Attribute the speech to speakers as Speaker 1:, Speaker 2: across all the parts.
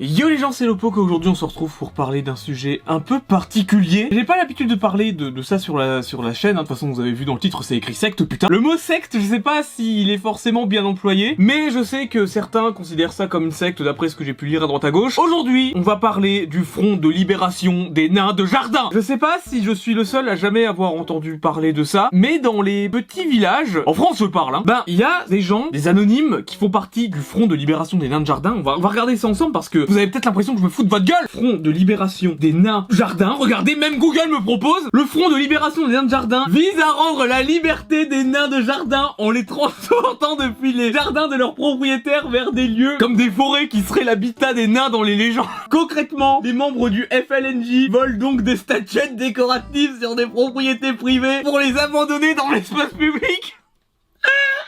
Speaker 1: Yo les gens, c'est Lopo qu'aujourd'hui on se retrouve pour parler d'un sujet un peu particulier. J'ai pas l'habitude de parler de, ça sur la, sur la chaîne, hein. de toute façon vous avez vu dans le titre c'est écrit secte, putain. Le mot secte, je sais pas s'il est forcément bien employé, mais je sais que certains considèrent ça comme une secte d'après ce que j'ai pu lire à droite à gauche. Aujourd'hui, on va parler du front de libération des nains de jardin. Je sais pas si je suis le seul à jamais avoir entendu parler de ça, mais dans les petits villages, en France je parle, hein, ben il y a des gens, des anonymes, qui font partie du front de libération des nains de jardin. On va regarder ça ensemble parce que vous avez peut-être l'impression que je me fous de votre gueule. Front de libération des nains jardins. Regardez, même Google me propose. Le front de libération des nains de jardin vise à rendre la liberté des nains de jardin en les transportant depuis les jardins de leurs propriétaires vers des lieux comme des forêts qui seraient l'habitat des nains dans les légendes. Concrètement, les membres du FLNJ volent donc des statuettes décoratives sur des propriétés privées pour les abandonner dans l'espace public.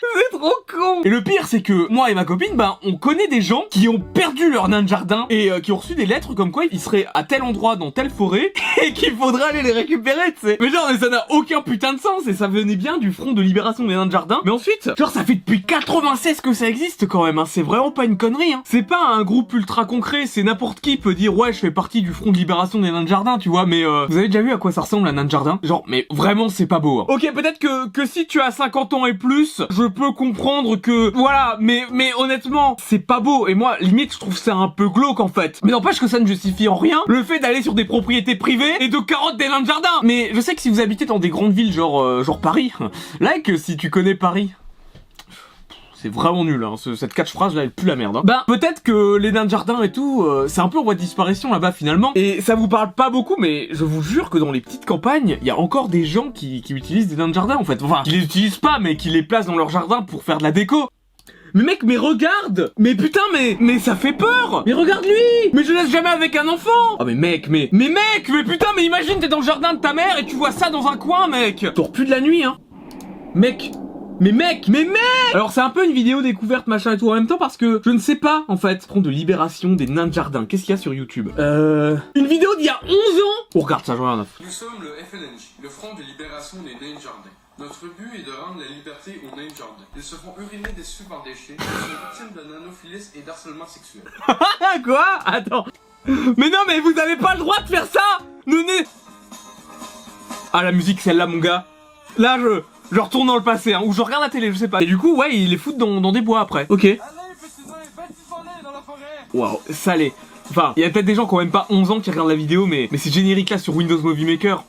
Speaker 1: C'est trop con Et le pire c'est que moi et ma copine, ben on connaît des gens qui ont perdu leur nain de jardin et euh, qui ont reçu des lettres comme quoi ils seraient à tel endroit dans telle forêt et qu'il faudrait aller les récupérer, tu sais. Mais genre ça n'a aucun putain de sens et ça venait bien du front de libération des nains de jardin. Mais ensuite, genre ça fait depuis 96 que ça existe quand même, hein. c'est vraiment pas une connerie. Hein. C'est pas un groupe ultra concret, c'est n'importe qui peut dire ouais je fais partie du front de libération des nains de jardin, tu vois. Mais euh, vous avez déjà vu à quoi ça ressemble un nain de jardin? Genre mais vraiment c'est pas beau. Hein. Ok peut-être que que si tu as 50 ans et plus, je peux comprendre que voilà, mais mais honnêtement, c'est pas beau et moi limite je trouve ça un peu glauque en fait. Mais n'empêche que ça ne justifie en rien le fait d'aller sur des propriétés privées et de carottes des nains de jardin. Mais je sais que si vous habitez dans des grandes villes genre euh, genre Paris, like si tu connais Paris. C'est vraiment nul, hein. cette catchphrase là, elle pue la merde. Hein. Ben, peut-être que les nains de jardin et tout, euh, c'est un peu en voie de disparition là-bas finalement. Et ça vous parle pas beaucoup, mais je vous jure que dans les petites campagnes, il y a encore des gens qui, qui utilisent des nains de jardin en fait. Enfin, qui les utilisent pas, mais qui les placent dans leur jardin pour faire de la déco. Mais mec, mais regarde Mais putain, mais mais ça fait peur Mais regarde lui Mais je laisse jamais avec un enfant Oh mais mec, mais mais mec, mais putain, mais imagine t'es dans le jardin de ta mère et tu vois ça dans un coin, mec T'auras plus de la nuit, hein Mec, mais mec, mais mec Alors c'est un peu une vidéo découverte machin et tout en même temps parce que je ne sais pas en fait. Front de libération des nains de jardin. Qu'est-ce qu'il y a sur YouTube Euh... Une vidéo d'il y a 11 ans On regarde ça, je regarde.
Speaker 2: Nous sommes le FLNJ, le Front de libération des nains de jardin. Notre but est de rendre la liberté aux nains de jardin. Ils se font uriner dessus par des chiens, ils sont victimes de nanophilis et d'harcèlement sexuel.
Speaker 1: Quoi Attends. Mais non mais vous avez pas le droit de faire ça Nous Ah la musique celle-là mon gars. Là je... Je retourne dans le passé, hein, ou je regarde la télé, je sais pas. Et du coup, ouais, il les fout dans, dans des bois après. Ok. Waouh, salé. Enfin, il y a peut-être des gens qui ont même pas 11 ans qui regardent la vidéo, mais, mais c'est générique là sur Windows Movie Maker.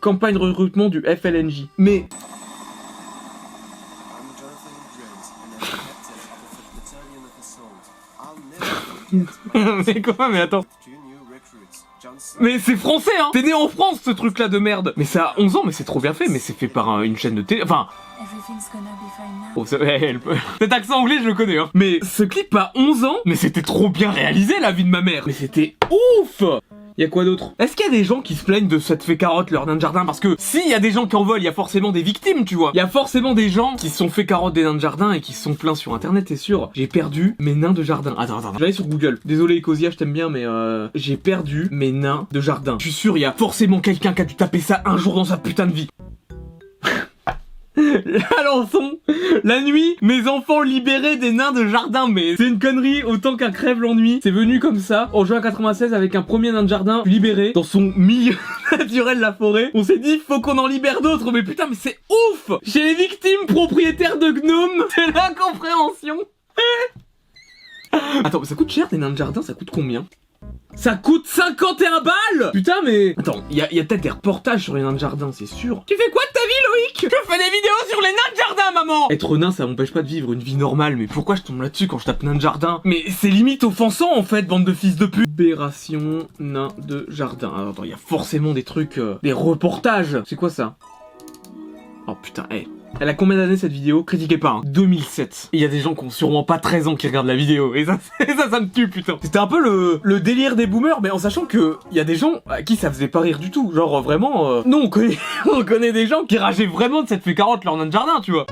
Speaker 1: Campagne recrutement du FLNJ. Mais... mais quoi Mais attends. Mais c'est français, hein. T'es né en France, ce truc-là de merde. Mais ça a 11 ans, mais c'est trop bien fait, mais c'est fait par une chaîne de télé... Enfin... Oh, Cet accent anglais, je le connais, hein. Mais ce clip a 11 ans, mais c'était trop bien réalisé, la vie de ma mère. Mais c'était ouf Y'a quoi d'autre? Est-ce qu'il y a des gens qui se plaignent de cette fait carotte leur nain de jardin? Parce que s'il y a des gens qui en volent, il y a forcément des victimes, tu vois. Il y a forcément des gens qui se sont fait carotte des nains de jardin et qui se sont plaints sur internet, c'est sûr. J'ai perdu mes nains de jardin. Attends, attends, j'allais sur Google. Désolé Ecosia, je t'aime bien, mais euh, j'ai perdu mes nains de jardin. Je suis sûr, il y a forcément quelqu'un qui a dû taper ça un jour dans sa putain de vie. Alençon, la nuit, mes enfants libérés des nains de jardin, mais c'est une connerie autant qu'un crève l'ennui. C'est venu comme ça, en juin 96, avec un premier nain de jardin libéré dans son milieu naturel, la forêt. On s'est dit, faut qu'on en libère d'autres, mais putain, mais c'est ouf! Chez les victimes propriétaires de gnomes, c'est l'incompréhension. Attends, mais ça coûte cher des nains de jardin, ça coûte combien? Ça coûte 51 balles! Putain mais... Attends, il y a, peut-être des reportages sur les nains de jardin, c'est sûr. Tu fais quoi de ta vie Loïc fais des vidéos sur les nains de jardin Être nain ça m'empêche pas de vivre une vie normale, mais pourquoi je tombe là-dessus quand je tape nain de jardin Mais c'est limite offensant en fait, bande de fils de pute Libération nain de jardin. Alors, attends, il y a forcément des trucs... Euh, des reportages C'est quoi ça Oh putain, hé elle a combien d'années cette vidéo? Critiquez pas, hein. 2007. Il y a des gens qui ont sûrement pas 13 ans qui regardent la vidéo. Et ça, ça, me tue, putain. C'était un peu le, délire des boomers, mais en sachant que il y a des gens à qui ça faisait pas rire du tout. Genre vraiment, euh... nous on connaît, on connaît des gens qui rageaient vraiment de cette fait carotte leur nain de jardin, tu vois.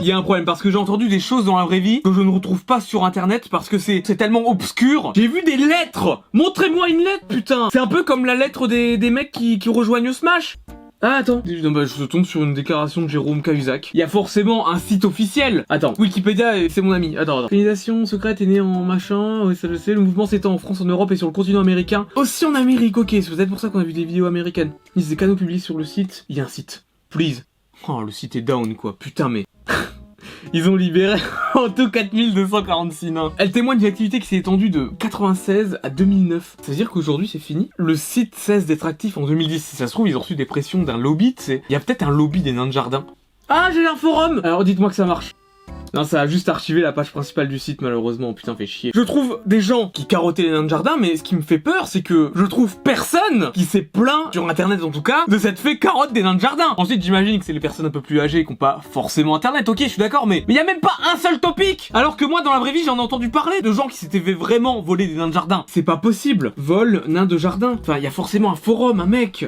Speaker 1: Il y a un problème parce que j'ai entendu des choses dans la vraie vie que je ne retrouve pas sur internet parce que c'est tellement obscur. J'ai vu des lettres Montrez-moi une lettre, putain C'est un peu comme la lettre des, des mecs qui, qui rejoignent Smash Ah attends, non, bah, je tombe sur une déclaration de Jérôme Cahuzac. Il y a forcément un site officiel. Attends, Wikipédia, c'est mon ami. Attends, attends. L'organisation secrète est née en machin, oui ça je sais. Le mouvement s'étend en France, en Europe et sur le continent américain. Aussi en Amérique, ok. C'est peut-être pour ça qu'on a vu des vidéos américaines. Ils des canaux publiés sur le site. Il y a un site. Please. Oh, le site est down quoi. Putain mais. Ils ont libéré en tout 4246 nains. Elle témoigne d'une activité qui s'est étendue de 96 à 2009. Ça veut dire qu'aujourd'hui c'est fini. Le site cesse d'être actif en 2010. Si ça se trouve, ils ont reçu des pressions d'un lobby, tu sais. Il y a peut-être un lobby des nains de jardin. Ah, j'ai un forum Alors dites-moi que ça marche. Non, ça a juste archivé la page principale du site, malheureusement. Putain, fait chier. Je trouve des gens qui carottaient les nains de jardin, mais ce qui me fait peur, c'est que je trouve personne qui s'est plaint, sur internet en tout cas, de cette fait carotte des nains de jardin. Ensuite, j'imagine que c'est les personnes un peu plus âgées qui ont pas forcément internet. Ok, je suis d'accord, mais il y a même pas un seul topic Alors que moi, dans la vraie vie, j'en ai entendu parler de gens qui s'étaient vraiment voler des nains de jardin. C'est pas possible. Vol, nains de jardin. Enfin, il y a forcément un forum, un mec.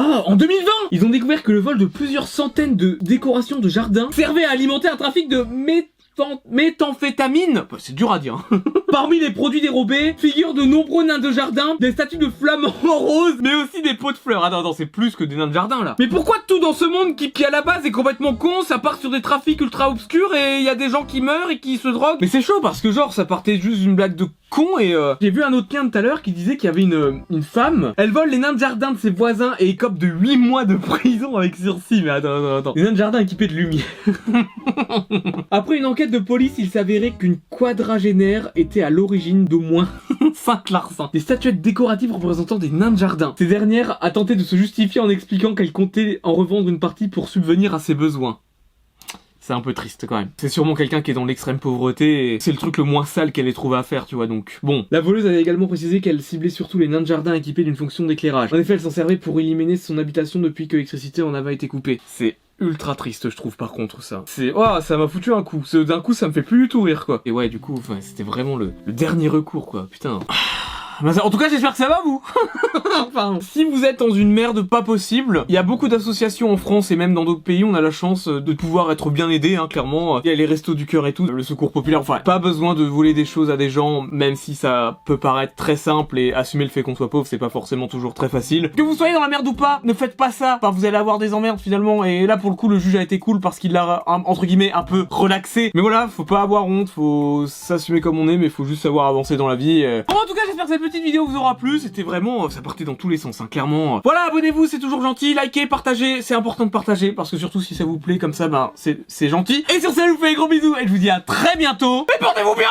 Speaker 1: Ah, en 2020 Ils ont découvert que le vol de plusieurs centaines de décorations de jardin servait à alimenter un trafic de méthan- méthamphétamine. Bah, c'est dur à dire. hein. Parmi les produits dérobés, figurent de nombreux nains de jardin, des statues de flamants roses, mais aussi des pots de fleurs. Attends, attends, c'est plus que des nains de jardin là. Mais pourquoi tout dans ce monde qui, qui à la base est complètement con, ça part sur des trafics ultra obscurs et il y a des gens qui meurent et qui se droguent? Mais c'est chaud parce que genre ça partait juste d'une blague de con et euh, j'ai vu un autre lien tout à l'heure qui disait qu'il y avait une, une femme, elle vole les nains de jardin de ses voisins et écope de 8 mois de prison avec sursis. Mais attends, attends, attends. Les nains de jardin équipés de lumière. Après une enquête de police, il s'avérait qu'une quadragénaire était à l'origine d'au moins 5 larcins. Des statuettes décoratives représentant des nains de jardin. Ces dernières a tenté de se justifier en expliquant qu'elle comptait en revendre une partie pour subvenir à ses besoins. C'est un peu triste quand même. C'est sûrement quelqu'un qui est dans l'extrême pauvreté et c'est le truc le moins sale qu'elle ait trouvé à faire, tu vois donc. Bon. La voleuse avait également précisé qu'elle ciblait surtout les nains de jardin équipés d'une fonction d'éclairage. En effet, elle s'en servait pour illuminer son habitation depuis que l'électricité en avait été coupée. C'est ultra triste, je trouve, par contre, ça. C'est. Oh, ça m'a foutu un coup. D'un coup, ça me fait plus du tout rire, quoi. Et ouais, du coup, c'était vraiment le, le dernier recours, quoi. Putain. Bah, en tout cas, j'espère que ça va, vous Enfin, si vous êtes dans une merde pas possible, il y a beaucoup d'associations en France et même dans d'autres pays, on a la chance euh, de pouvoir être bien aidé, hein, clairement. Il y a les restos du cœur et tout, le secours populaire, enfin, pas besoin de voler des choses à des gens, même si ça peut paraître très simple et assumer le fait qu'on soit pauvre, c'est pas forcément toujours très facile. Que vous soyez dans la merde ou pas, ne faites pas ça, enfin, vous allez avoir des emmerdes finalement, et là, pour le coup, le juge a été cool parce qu'il l'a, entre guillemets, un peu relaxé. Mais voilà, faut pas avoir honte, faut s'assumer comme on est, mais faut juste savoir avancer dans la vie. euh. Bon, en tout cas, j'espère que cette petite vidéo vous aura plu, c'était vraiment, ça partait dans tous les sens, hein, clairement. Voilà, abonnez-vous, c'est toujours gentil, likez, partagez, c'est important de partager, parce que surtout si ça vous plaît comme ça, ben, c'est gentil. Et sur ça, je vous fais des gros bisous, et je vous dis à très bientôt, et portez-vous bien